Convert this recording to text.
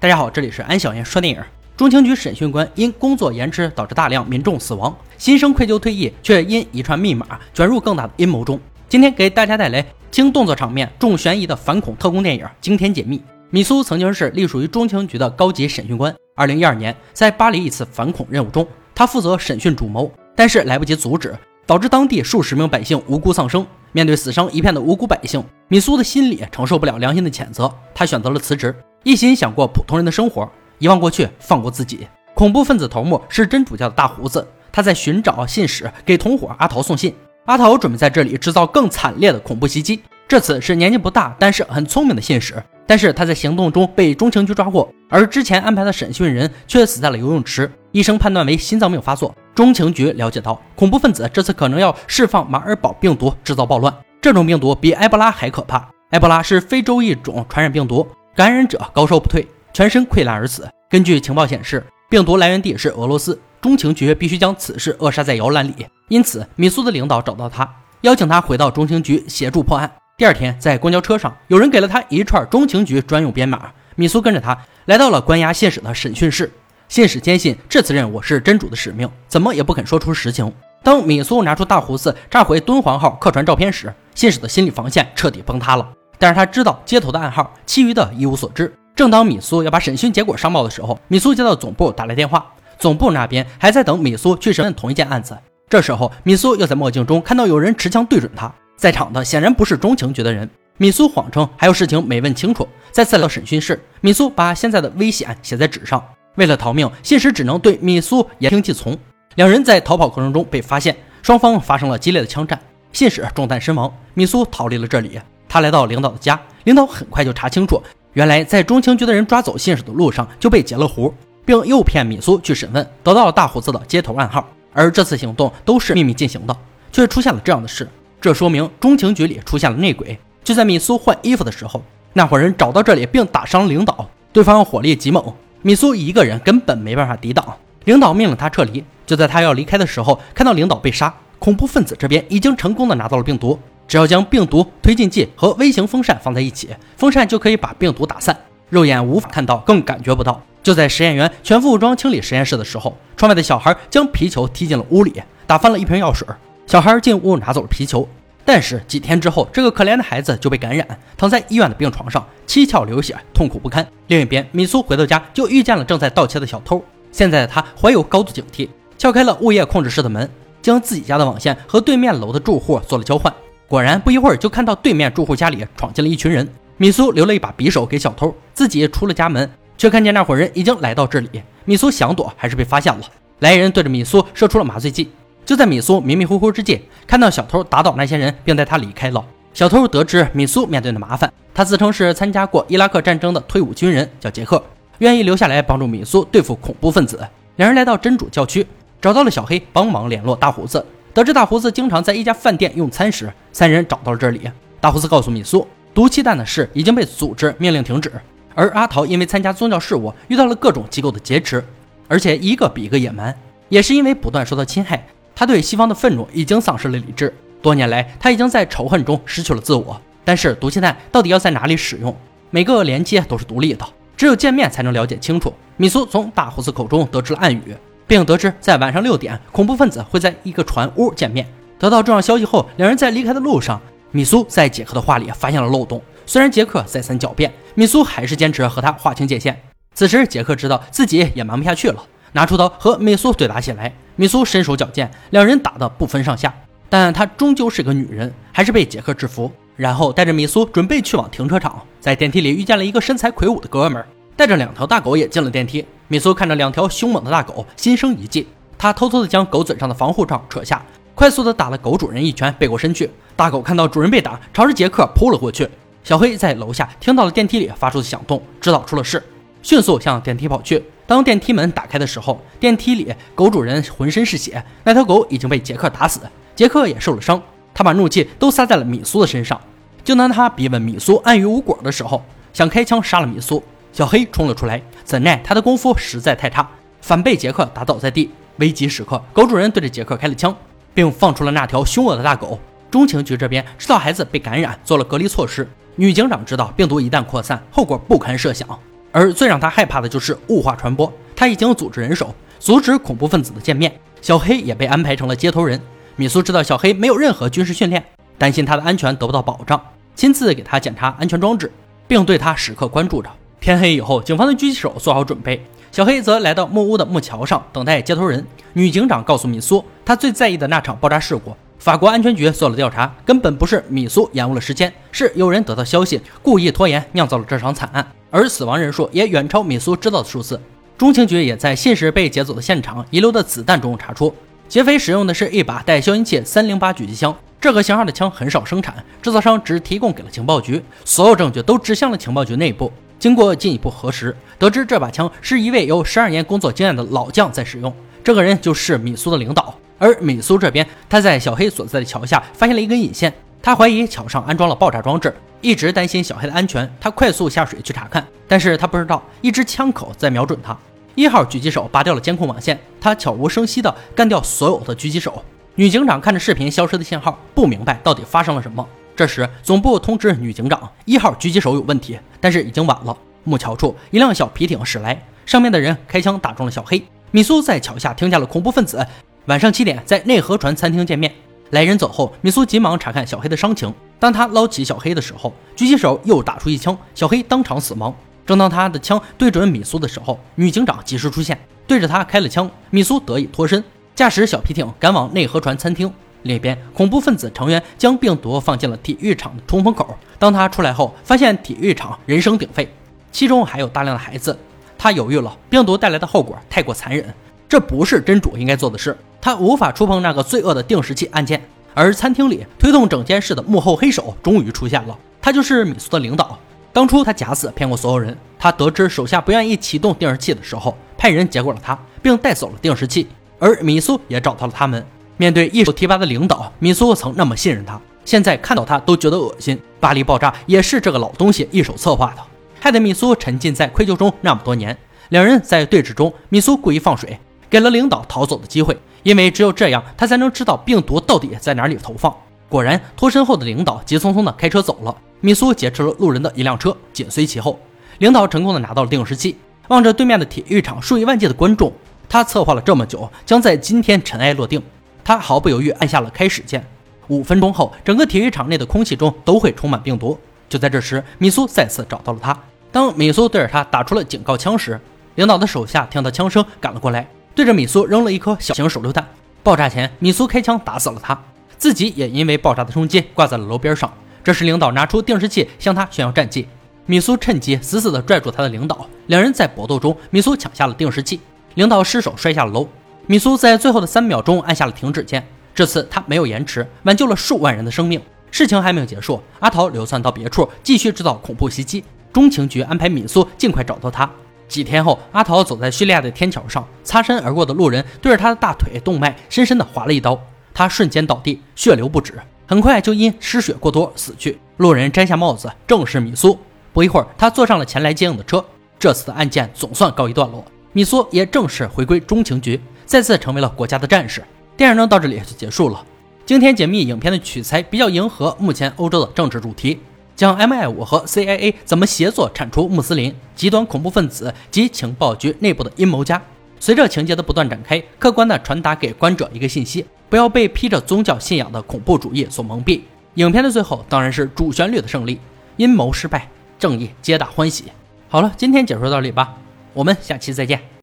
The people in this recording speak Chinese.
大家好，这里是安小言说电影。中情局审讯官因工作延迟导致大量民众死亡，心生愧疚退役，却因一串密码卷入更大的阴谋中。今天给大家带来轻动作场面、重悬疑的反恐特工电影《惊天解密》。米苏曾经是隶属于中情局的高级审讯官。二零一二年，在巴黎一次反恐任务中，他负责审讯主谋，但是来不及阻止，导致当地数十名百姓无辜丧生。面对死伤一片的无辜百姓，米苏的心里承受不了良心的谴责，他选择了辞职，一心想过普通人的生活，遗忘过去，放过自己。恐怖分子头目是真主教的大胡子，他在寻找信使，给同伙阿桃送信。阿桃准备在这里制造更惨烈的恐怖袭击。这次是年纪不大，但是很聪明的信使，但是他在行动中被中情局抓获，而之前安排的审讯人却死在了游泳池，医生判断为心脏病发作。中情局了解到，恐怖分子这次可能要释放马尔堡病毒，制造暴乱。这种病毒比埃博拉还可怕。埃博拉是非洲一种传染病毒，感染者高烧不退，全身溃烂而死。根据情报显示，病毒来源地是俄罗斯。中情局必须将此事扼杀在摇篮里。因此，米苏的领导找到他，邀请他回到中情局协助破案。第二天，在公交车上，有人给了他一串中情局专用编码。米苏跟着他来到了关押信使的审讯室。信使坚信这次任务是真主的使命，怎么也不肯说出实情。当米苏拿出大胡子炸毁敦煌号客船照片时，信使的心理防线彻底崩塌了。但是他知道接头的暗号，其余的一无所知。正当米苏要把审讯结果上报的时候，米苏接到总部打来电话，总部那边还在等米苏去审问同一件案子。这时候，米苏又在墨镜中看到有人持枪对准他，在场的显然不是中情局的人。米苏谎称还有事情没问清楚。再次来到审讯室，米苏把现在的危险写在纸上。为了逃命，信使只能对米苏言听计从。两人在逃跑过程中被发现，双方发生了激烈的枪战，信使中弹身亡。米苏逃离了这里，他来到领导的家，领导很快就查清楚，原来在中情局的人抓走信使的路上就被截了胡，并诱骗米苏去审问，得到了大胡子的接头暗号。而这次行动都是秘密进行的，却出现了这样的事，这说明中情局里出现了内鬼。就在米苏换衣服的时候，那伙人找到这里并打伤了领导，对方火力极猛。米苏一个人根本没办法抵挡，领导命令他撤离。就在他要离开的时候，看到领导被杀，恐怖分子这边已经成功的拿到了病毒，只要将病毒推进剂和微型风扇放在一起，风扇就可以把病毒打散，肉眼无法看到，更感觉不到。就在实验员全副武装清理实验室的时候，窗外的小孩将皮球踢进了屋里，打翻了一瓶药水。小孩进屋拿走了皮球。但是几天之后，这个可怜的孩子就被感染，躺在医院的病床上，七窍流血，痛苦不堪。另一边，米苏回到家就遇见了正在盗窃的小偷。现在的他怀有高度警惕，撬开了物业控制室的门，将自己家的网线和对面楼的住户做了交换。果然，不一会儿就看到对面住户家里闯进了一群人。米苏留了一把匕首给小偷，自己出了家门，却看见那伙人已经来到这里。米苏想躲，还是被发现了。来人对着米苏射出了麻醉剂。就在米苏迷迷糊糊之际，看到小偷打倒那些人，并带他离开了。小偷得知米苏面对的麻烦，他自称是参加过伊拉克战争的退伍军人，叫杰克，愿意留下来帮助米苏对付恐怖分子。两人来到真主教区，找到了小黑，帮忙联络大胡子。得知大胡子经常在一家饭店用餐时，三人找到了这里。大胡子告诉米苏，毒气弹的事已经被组织命令停止，而阿桃因为参加宗教事务，遇到了各种机构的劫持，而且一个比一个野蛮，也是因为不断受到侵害。他对西方的愤怒已经丧失了理智，多年来他已经在仇恨中失去了自我。但是毒气弹到底要在哪里使用？每个连接都是独立的，只有见面才能了解清楚。米苏从大胡子口中得知了暗语，并得知在晚上六点，恐怖分子会在一个船屋见面。得到重要消息后，两人在离开的路上，米苏在杰克的话里发现了漏洞。虽然杰克再三狡辩，米苏还是坚持和他划清界限。此时杰克知道自己也瞒不下去了。拿出刀和米苏对打起来，米苏身手矫健，两人打得不分上下。但她终究是个女人，还是被杰克制服，然后带着米苏准备去往停车场。在电梯里遇见了一个身材魁梧的哥们儿，带着两条大狗也进了电梯。米苏看着两条凶猛的大狗，心生一计，他偷偷的将狗嘴上的防护罩扯下，快速的打了狗主人一拳，背过身去。大狗看到主人被打，朝着杰克扑了过去。小黑在楼下听到了电梯里发出的响动，知道出了事，迅速向电梯跑去。当电梯门打开的时候，电梯里狗主人浑身是血，那条狗已经被杰克打死，杰克也受了伤。他把怒气都撒在了米苏的身上。就当他逼问米苏暗语无果的时候，想开枪杀了米苏，小黑冲了出来。怎奈他的功夫实在太差，反被杰克打倒在地。危急时刻，狗主人对着杰克开了枪，并放出了那条凶恶的大狗。中情局这边知道孩子被感染，做了隔离措施。女警长知道病毒一旦扩散，后果不堪设想。而最让他害怕的就是物化传播。他已经组织人手阻止恐怖分子的见面，小黑也被安排成了接头人。米苏知道小黑没有任何军事训练，担心他的安全得不到保障，亲自给他检查安全装置，并对他时刻关注着。天黑以后，警方的狙击手做好准备，小黑则来到木屋的木桥上等待接头人。女警长告诉米苏，她最在意的那场爆炸事故。法国安全局做了调查，根本不是米苏延误了时间，是有人得到消息，故意拖延，酿造了这场惨案。而死亡人数也远超米苏知道的数字。中情局也在信使被劫走的现场遗留的子弹中查出，劫匪使用的是一把带消音器三零八狙击枪，这个型号的枪很少生产，制造商只提供给了情报局，所有证据都指向了情报局内部。经过进一步核实，得知这把枪是一位有十二年工作经验的老将在使用，这个人就是米苏的领导。而米苏这边，他在小黑所在的桥下发现了一根引线，他怀疑桥上安装了爆炸装置，一直担心小黑的安全，他快速下水去查看，但是他不知道一支枪口在瞄准他。一号狙击手拔掉了监控网线，他悄无声息地干掉所有的狙击手。女警长看着视频消失的信号，不明白到底发生了什么。这时，总部通知女警长，一号狙击手有问题，但是已经晚了。木桥处，一辆小皮艇驶来，上面的人开枪打中了小黑。米苏在桥下听见了恐怖分子。晚上七点，在内河船餐厅见面。来人走后，米苏急忙查看小黑的伤情。当他捞起小黑的时候，狙击手又打出一枪，小黑当场死亡。正当他的枪对准米苏的时候，女警长及时出现，对着他开了枪。米苏得以脱身，驾驶小皮艇赶往内河船餐厅。另一边，恐怖分子成员将病毒放进了体育场的通风口。当他出来后，发现体育场人声鼎沸，其中还有大量的孩子。他犹豫了，病毒带来的后果太过残忍，这不是真主应该做的事。他无法触碰那个罪恶的定时器按键，而餐厅里推动整件事的幕后黑手终于出现了，他就是米苏的领导。当初他假死骗过所有人，他得知手下不愿意启动定时器的时候，派人结果了他，并带走了定时器。而米苏也找到了他们。面对一手提拔的领导，米苏曾那么信任他，现在看到他都觉得恶心。巴黎爆炸也是这个老东西一手策划的，害得米苏沉浸在愧疚中那么多年。两人在对峙中，米苏故意放水。给了领导逃走的机会，因为只有这样，他才能知道病毒到底在哪里投放。果然，脱身后的领导急匆匆地开车走了。米苏劫持了路人的一辆车，紧随其后。领导成功地拿到了定时器，望着对面的体育场数以万计的观众，他策划了这么久，将在今天尘埃落定。他毫不犹豫按下了开始键。五分钟后，整个体育场内的空气中都会充满病毒。就在这时，米苏再次找到了他。当米苏对着他打出了警告枪时，领导的手下听到枪声赶了过来。对着米苏扔了一颗小型手榴弹，爆炸前，米苏开枪打死了他，自己也因为爆炸的冲击挂在了楼边上。这时，领导拿出定时器向他炫耀战绩，米苏趁机死死地拽住他的领导，两人在搏斗中，米苏抢下了定时器，领导失手摔下了楼。米苏在最后的三秒钟按下了停止键，这次他没有延迟，挽救了数万人的生命。事情还没有结束，阿桃流窜到别处，继续制造恐怖袭击。中情局安排米苏尽快找到他。几天后，阿桃走在叙利亚的天桥上，擦身而过的路人对着他的大腿动脉深深地划了一刀，他瞬间倒地，血流不止，很快就因失血过多死去。路人摘下帽子，正是米苏。不一会儿，他坐上了前来接应的车。这次的案件总算告一段落，米苏也正式回归中情局，再次成为了国家的战士。电影呢，到这里就结束了。惊天解密影片的取材比较迎合目前欧洲的政治主题。将 MI 五和 CIA 怎么协作铲除穆斯林极端恐怖分子及情报局内部的阴谋家。随着情节的不断展开，客观的传达给观者一个信息：不要被披着宗教信仰的恐怖主义所蒙蔽。影片的最后当然是主旋律的胜利，阴谋失败，正义皆大欢喜。好了，今天解说到这里吧，我们下期再见。